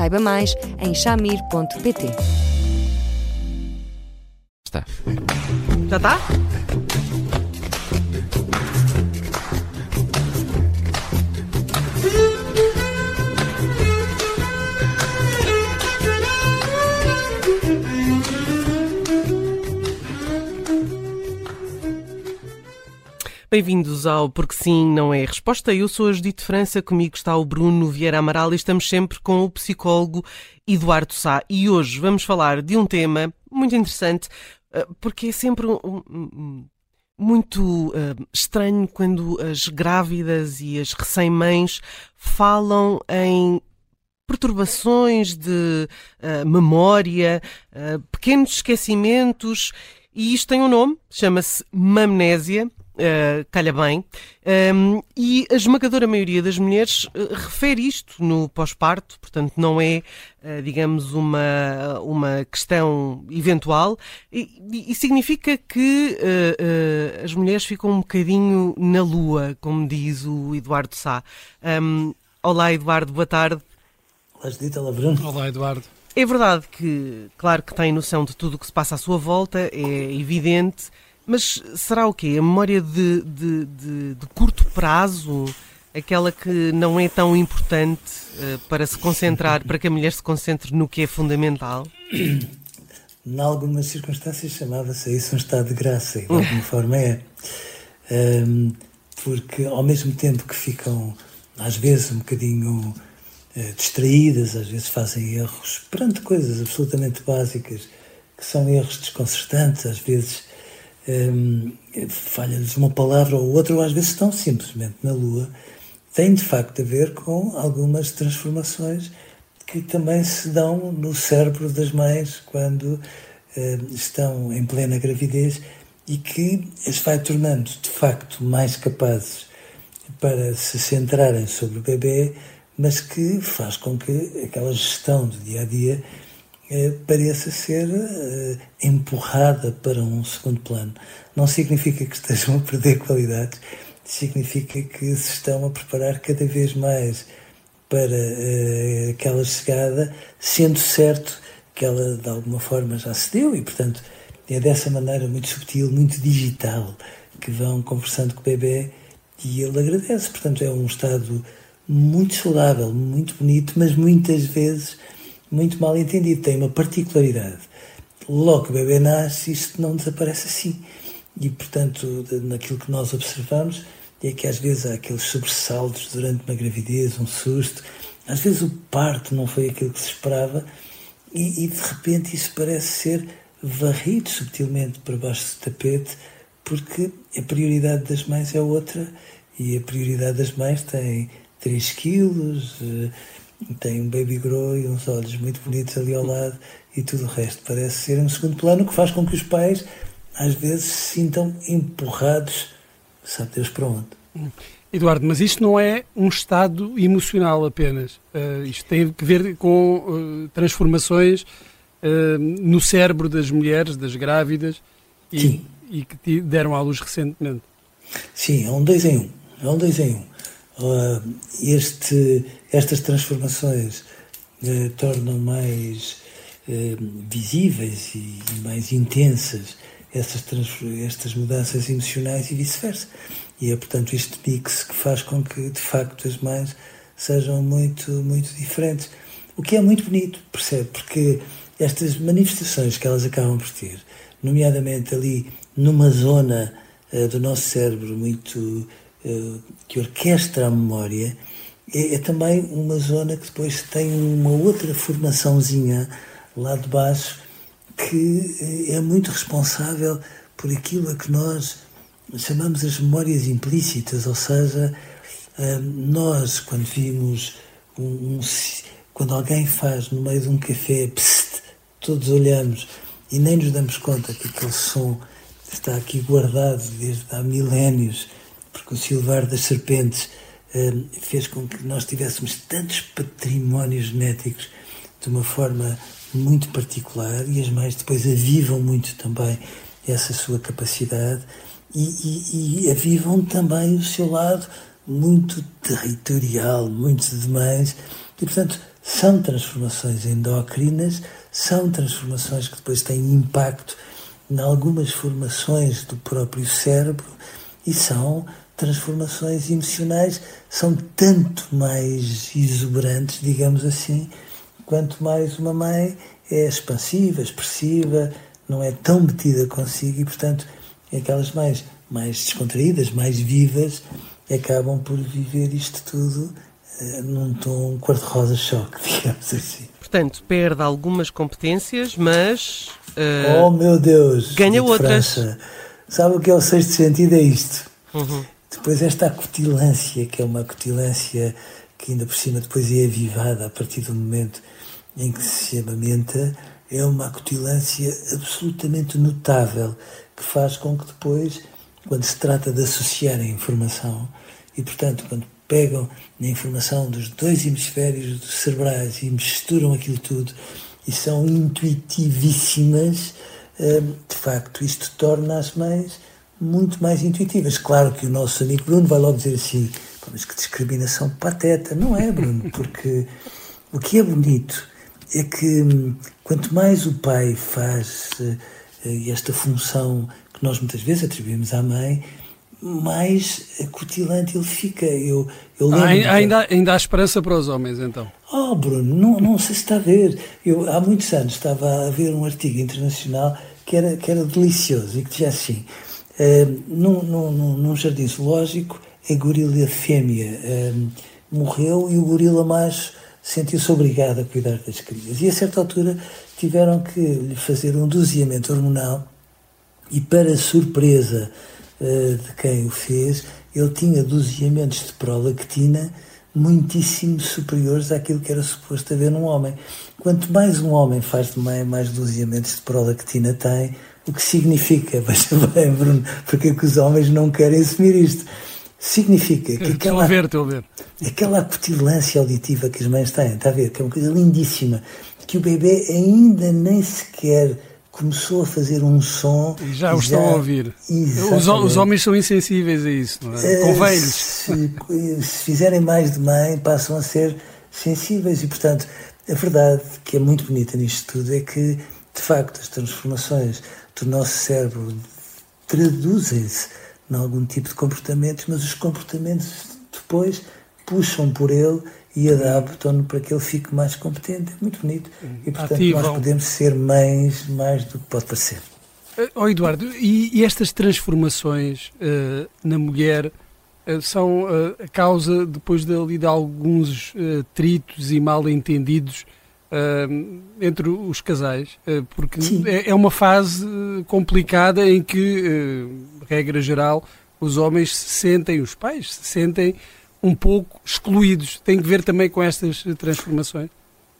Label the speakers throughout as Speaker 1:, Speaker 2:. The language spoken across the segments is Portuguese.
Speaker 1: Saiba mais em chamir.pt.
Speaker 2: Está.
Speaker 3: Já está? Bem-vindos ao Porque Sim Não é Resposta. Eu sou a Judite França, comigo está o Bruno Vieira Amaral e estamos sempre com o psicólogo Eduardo Sá. E hoje vamos falar de um tema muito interessante, eh, porque é sempre um, um, muito uh, estranho quando as grávidas e as recém-mães falam em perturbações de uh, memória, uh, pequenos esquecimentos, e isto tem um nome, chama-se mamnésia uh, calha bem. Um, e a esmagadora maioria das mulheres uh, refere isto no pós-parto, portanto, não é, uh, digamos, uma, uma questão eventual, e, e significa que as mulheres ficam um bocadinho na lua, como diz o Eduardo Sá. Um, olá, Eduardo, boa tarde.
Speaker 4: Olá,
Speaker 5: Eduardo.
Speaker 4: É verdade que, claro que tem noção de tudo o que se passa à sua volta, é evidente, mas será o quê? A memória de, de, de, de curto prazo? Aquela que não é tão importante uh, para se concentrar, para que a mulher se concentre no que é fundamental?
Speaker 5: Em algumas circunstâncias chamava-se isso um estado de graça, e de alguma forma é. Um, porque ao mesmo tempo que ficam, às vezes, um bocadinho uh, distraídas, às vezes fazem erros perante coisas absolutamente básicas, que são erros desconcertantes, às vezes um, falha-lhes uma palavra ou outra, ou às vezes estão simplesmente na Lua, tem de facto a ver com algumas transformações que também se dão no cérebro das mães quando uh, estão em plena gravidez e que as vai tornando de facto mais capazes para se centrarem sobre o bebê, mas que faz com que aquela gestão do dia a dia eh, pareça ser eh, empurrada para um segundo plano. Não significa que estejam a perder qualidades, significa que se estão a preparar cada vez mais para eh, aquela chegada, sendo certo que ela de alguma forma já se deu e, portanto, é dessa maneira muito subtil, muito digital, que vão conversando com o bebê e ele agradece. Portanto, é um estado muito saudável, muito bonito, mas muitas vezes muito mal entendido, tem uma particularidade. Logo que o bebê nasce, isto não desaparece assim. E, portanto, naquilo que nós observamos, é que às vezes há aqueles sobressaltos durante uma gravidez, um susto, às vezes o parto não foi aquilo que se esperava, e, e de repente isso parece ser varrido subtilmente para baixo do tapete, porque a prioridade das mães é outra, e a prioridade das mães tem 3 quilos, eh, tem um baby grow e uns olhos muito bonitos ali ao lado e tudo o resto parece ser um segundo plano, que faz com que os pais às vezes se sintam empurrados, sabe Deus para onde. Eduardo, mas isto não é um estado emocional apenas. Uh, isto tem a ver com uh, transformações uh, no cérebro das mulheres, das grávidas e, e, que deram à luz recentemente.
Speaker 4: Sim, é um dois em um. É um dois em um. Uh, este, estas transformações uh, tornam mais uh, visíveis e, mais intensas estas, estas mudanças emocionais e vice-versa. E é, portanto, este mix que faz com que, de facto, as mães sejam muito, muito diferentes. O que é muito bonito, percebe? Porque estas manifestações que elas acabam por ter, nomeadamente ali numa zona do nosso cérebro muito eh, que orquestra a memória, é, é, também uma zona que depois tem uma outra formaçãozinha lá de baixo que eh, é muito responsável por aquilo a que nós chamamos as memórias implícitas, ou seja, eh, nós quando vimos um, um
Speaker 5: quando alguém faz no meio de um café, psst, todos olhamos e nem nos damos conta que aquele som está aqui guardado desde há milénios, porque o silvar das serpentes uh, fez com que nós tivéssemos tantos patrimónios genéticos de uma forma muito particular e as mães depois avivam muito também essa sua capacidade e, e, e avivam também o seu lado muito territorial, muito de mães, e portanto são transformações endócrinas, são transformações que depois têm impacto em algumas formações do próprio cérebro e são transformações emocionais, são tanto mais exuberantes, digamos assim, quanto mais uma mãe é expansiva, expressiva, não é tão metida consigo e, portanto, aquelas mães mais descontraídas, mais vivas, acabam por viver isto tudo uh, num tom cor-de-rosa choque, digamos assim.
Speaker 3: Portanto, perde algumas competências, mas.
Speaker 5: Uh, oh meu Deus!
Speaker 3: Ganha outras.
Speaker 5: França. Sabe o que é o sexto sentido? É isto. Uhum. Depois, esta acutilância, que é uma acutilância que ainda por cima depois é avivada a partir do momento em que se amamenta, é uma acutilância absolutamente notável que faz com que depois, quando se trata de associar a informação, e portanto, quando pegam na informação dos dois hemisférios cerebrais e misturam aquilo tudo e são intuitivíssimas, hum, de facto, isto torna as mães muito mais intuitivas. Claro que o nosso amigo Bruno vai logo dizer assim, mas que discriminação pateta. Não é, Bruno, porque o que é bonito é que hum, quanto mais o pai faz uh, esta função que nós muitas vezes atribuímos à mãe, mais acutilante ele fica. Eu, eu
Speaker 4: ah, ainda, ainda há esperança para os homens, então?
Speaker 5: Oh, Bruno, não, não sei se está a ver. Eu, há muitos anos estava a ver um artigo internacional que era, que era delicioso e que dizia assim: num, num, num jardim zoológico, a gorila fêmea uh, morreu e o gorila macho sentiu-se obrigado a cuidar das crias. E a certa altura tiveram que lhe fazer um doseamento hormonal e, para surpresa uh, de quem o fez, ele tinha doseamentos de prolactina muitíssimo superiores àquilo que era suposto haver num homem. Quanto mais um homem faz de mãe, mais doseamentos de prolactina tem, o que significa, veja bem, Bruno, porque é que os homens não querem assumir isto? Significa que aquela,
Speaker 4: ver, ver.
Speaker 5: aquela acutilância auditiva que as mães têm, está a ver, que é uma coisa lindíssima, que o bebê ainda nem sequer começou a fazer um som.
Speaker 4: E já o estão a ouvir. Os, os, homens são insensíveis a isso, não é? Com velhos. Se,
Speaker 5: se fizerem mais de mãe, passam a ser sensíveis e, portanto, a verdade que é muito bonita nisto tudo é que, de facto, as transformações do nosso cérebro traduzem-se em algum tipo de comportamentos, mas os comportamentos depois puxam por ele e adaptam-no para que ele fique mais competente. É muito bonito. E, portanto, Ativam. nós podemos ser mães mais do que pode parecer.
Speaker 4: Oh, Eduardo, e, e estas transformações uh, na mulher uh, são uh, a causa, depois de, de alguns tritos e mal entendidos entre os casais, porque é, é, uma fase complicada em que regra geral, os homens se sentem, os pais se sentem um pouco excluídos. Tem que ver também com estas transformações?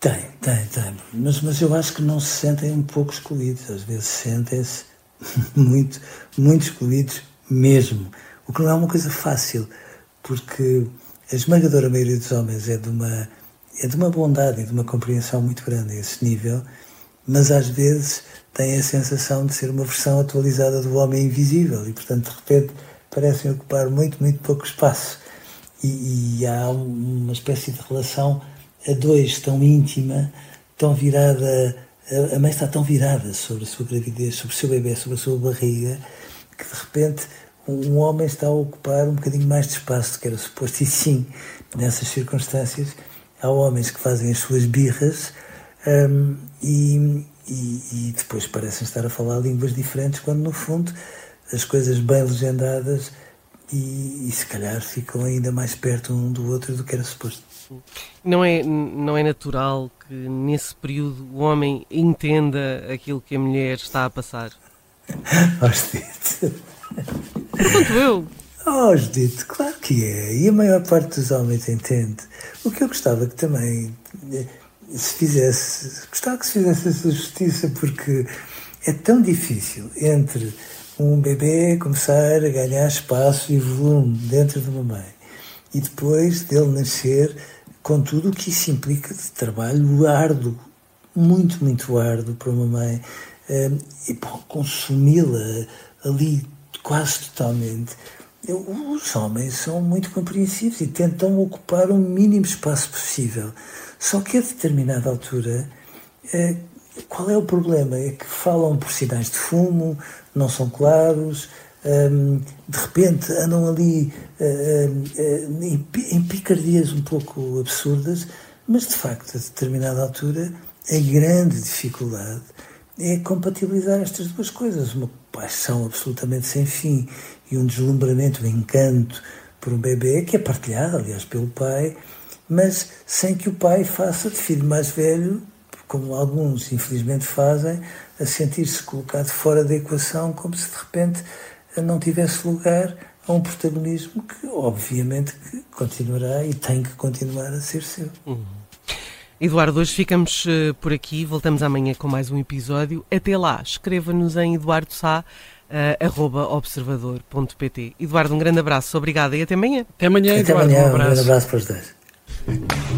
Speaker 5: Tem, tem, tem. Mas, mas eu acho que não se sentem um pouco excluídos. Às vezes sentem-se muito, muito excluídos mesmo. O que não é uma coisa fácil, porque a esmagadora maioria dos homens é de uma, é de uma bondade e de uma compreensão muito grande a esse nível, mas às vezes têm a sensação de ser uma versão atualizada do homem invisível e, portanto, de repente parecem ocupar muito, muito pouco espaço. E, e há uma espécie de relação a dois tão íntima, tão virada, a mãe está tão virada sobre a sua gravidez, sobre o seu bebê, sobre a sua barriga, que de repente um homem está a ocupar um bocadinho mais de espaço do que era suposto. E sim, nessas circunstâncias, há homens que fazem as suas birras um, e, e, e depois parecem estar a falar línguas diferentes, quando no fundo as coisas bem legendadas e, e, se calhar ficam ainda mais perto um do outro do que era suposto.
Speaker 3: Não é, não é natural que nesse período o homem entenda aquilo que a mulher está a passar?
Speaker 5: Judite.
Speaker 3: Quanto eu.
Speaker 5: Oh, Judite, claro que é. E a maior parte dos homens entende. O que eu gostava que também se fizesse, gostava que se fizesse essa justiça, porque é tão difícil entre um bebê começar a ganhar espaço e volume dentro de uma mãe e depois dele nascer com tudo o que isso implica de trabalho árduo, muito, muito árduo para uma mãe, eh, e consumi-la ali quase totalmente. Os homens são muito compreensivos e tentam ocupar o mínimo espaço possível. Só que a determinada altura, eh, qual é o problema? É que falam por sinais de fumo, não são claros, ehm, de repente andam ali eh, em picardias um pouco absurdas, mas de facto, a determinada altura, a grande dificuldade é compatibilizar estas duas coisas. Uma paixão absolutamente sem fim e um deslumbramento, um encanto por um bebê que é partilhado, aliás, pelo pai, mas sem que o pai faça de filho mais velho, como alguns infelizmente fazem, a sentir-se colocado fora da equação, como se de repente não tivesse lugar a um protagonismo que, obviamente, continuará e tem que continuar a ser seu.
Speaker 3: Uhum. Eduardo, hoje ficamos uh, por aqui, voltamos amanhã com mais um episódio. Até lá, escreva-nos em Eduardo Sá, uh, observador.pt. Eduardo, um grande abraço, obrigada e até amanhã.
Speaker 4: Até amanhã,
Speaker 5: até
Speaker 4: Eduardo.
Speaker 5: Amanhã,
Speaker 4: um abraço.
Speaker 5: Um grande abraço para os dois.